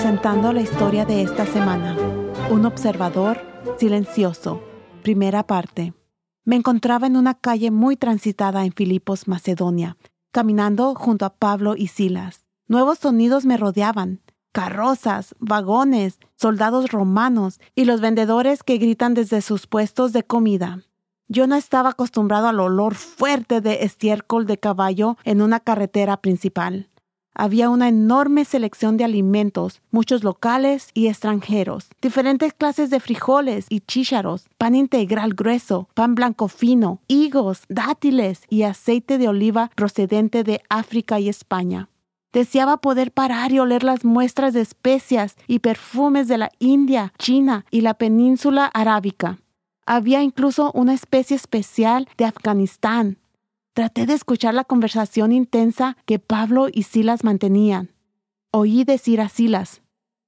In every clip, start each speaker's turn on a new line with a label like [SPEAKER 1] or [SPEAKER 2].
[SPEAKER 1] presentando la historia de esta semana. Un observador silencioso. Primera parte. Me encontraba en una calle muy transitada en Filipos, Macedonia, caminando junto a Pablo y Silas. Nuevos sonidos me rodeaban. Carrozas, vagones, soldados romanos y los vendedores que gritan desde sus puestos de comida. Yo no estaba acostumbrado al olor fuerte de estiércol de caballo en una carretera principal. Había una enorme selección de alimentos, muchos locales y extranjeros, diferentes clases de frijoles y chícharos, pan integral grueso, pan blanco fino, higos, dátiles y aceite de oliva procedente de África y España. Deseaba poder parar y oler las muestras de especias y perfumes de la India, China y la península arábica. Había incluso una especie especial de Afganistán. Traté de escuchar la conversación intensa que Pablo y Silas mantenían. Oí decir a Silas,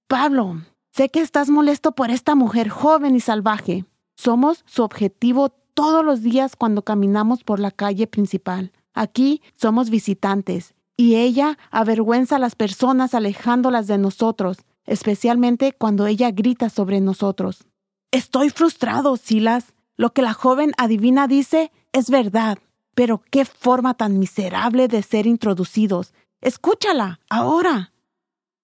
[SPEAKER 1] Pablo, sé que estás molesto por esta mujer joven y salvaje. Somos su objetivo todos los días cuando caminamos por la calle principal. Aquí somos visitantes y ella avergüenza a las personas alejándolas de nosotros, especialmente cuando ella grita sobre nosotros. Estoy frustrado, Silas. Lo que la joven adivina dice es verdad. Pero qué forma tan miserable de ser introducidos. Escúchala, ahora.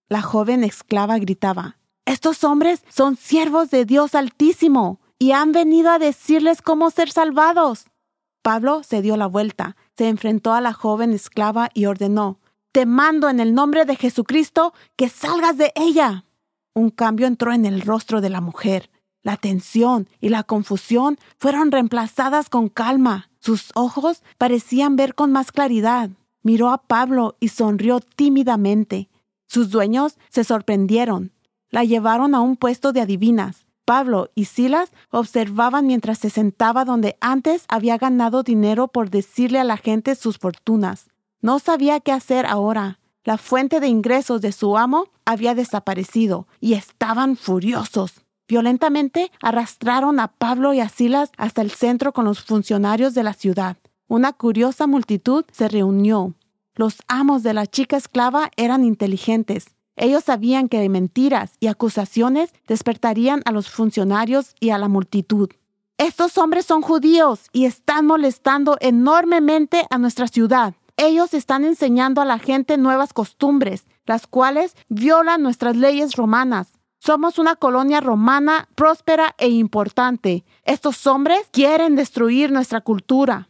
[SPEAKER 1] La joven esclava gritaba, Estos hombres son siervos de Dios Altísimo y han venido a decirles cómo ser salvados. Pablo se dio la vuelta, se enfrentó a la joven esclava y ordenó, Te mando en el nombre de Jesucristo que salgas de ella. Un cambio entró en el rostro de la mujer. La tensión y la confusión fueron reemplazadas con calma. Sus ojos parecían ver con más claridad. Miró a Pablo y sonrió tímidamente. Sus dueños se sorprendieron. La llevaron a un puesto de adivinas. Pablo y Silas observaban mientras se sentaba donde antes había ganado dinero por decirle a la gente sus fortunas. No sabía qué hacer ahora. La fuente de ingresos de su amo había desaparecido y estaban furiosos. Violentamente arrastraron a Pablo y a Silas hasta el centro con los funcionarios de la ciudad. Una curiosa multitud se reunió. Los amos de la chica esclava eran inteligentes. Ellos sabían que mentiras y acusaciones despertarían a los funcionarios y a la multitud. Estos hombres son judíos y están molestando enormemente a nuestra ciudad. Ellos están enseñando a la gente nuevas costumbres, las cuales violan nuestras leyes romanas. Somos una colonia romana próspera e importante. Estos hombres quieren destruir nuestra cultura.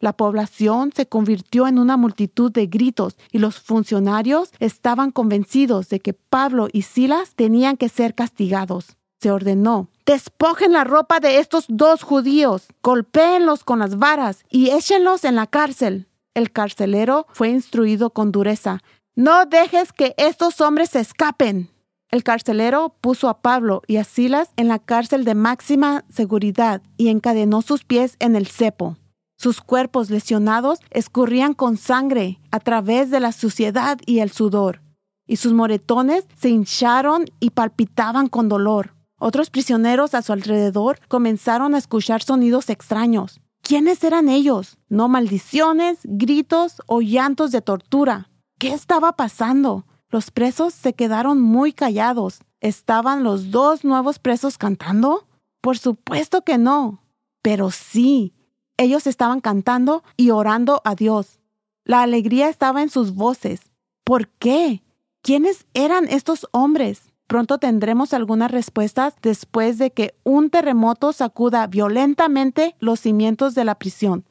[SPEAKER 1] La población se convirtió en una multitud de gritos y los funcionarios estaban convencidos de que Pablo y Silas tenían que ser castigados. Se ordenó, despojen la ropa de estos dos judíos, golpéenlos con las varas y échenlos en la cárcel. El carcelero fue instruido con dureza, no dejes que estos hombres se escapen. El carcelero puso a Pablo y a Silas en la cárcel de máxima seguridad y encadenó sus pies en el cepo. Sus cuerpos lesionados escurrían con sangre a través de la suciedad y el sudor, y sus moretones se hincharon y palpitaban con dolor. Otros prisioneros a su alrededor comenzaron a escuchar sonidos extraños. ¿Quiénes eran ellos? No maldiciones, gritos o llantos de tortura. ¿Qué estaba pasando? Los presos se quedaron muy callados. ¿Estaban los dos nuevos presos cantando? Por supuesto que no. Pero sí, ellos estaban cantando y orando a Dios. La alegría estaba en sus voces. ¿Por qué? ¿Quiénes eran estos hombres? Pronto tendremos algunas respuestas después de que un terremoto sacuda violentamente los cimientos de la prisión.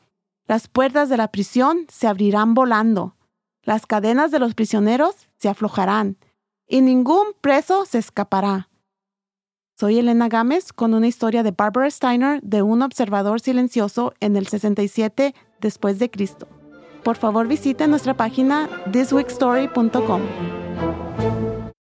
[SPEAKER 1] Las puertas de la prisión se abrirán volando. Las cadenas de los prisioneros se aflojarán y ningún preso se escapará. Soy Elena Gámez con una historia de Barbara Steiner de un observador silencioso en el 67 después de Cristo. Por favor visite nuestra página thisweekstory.com.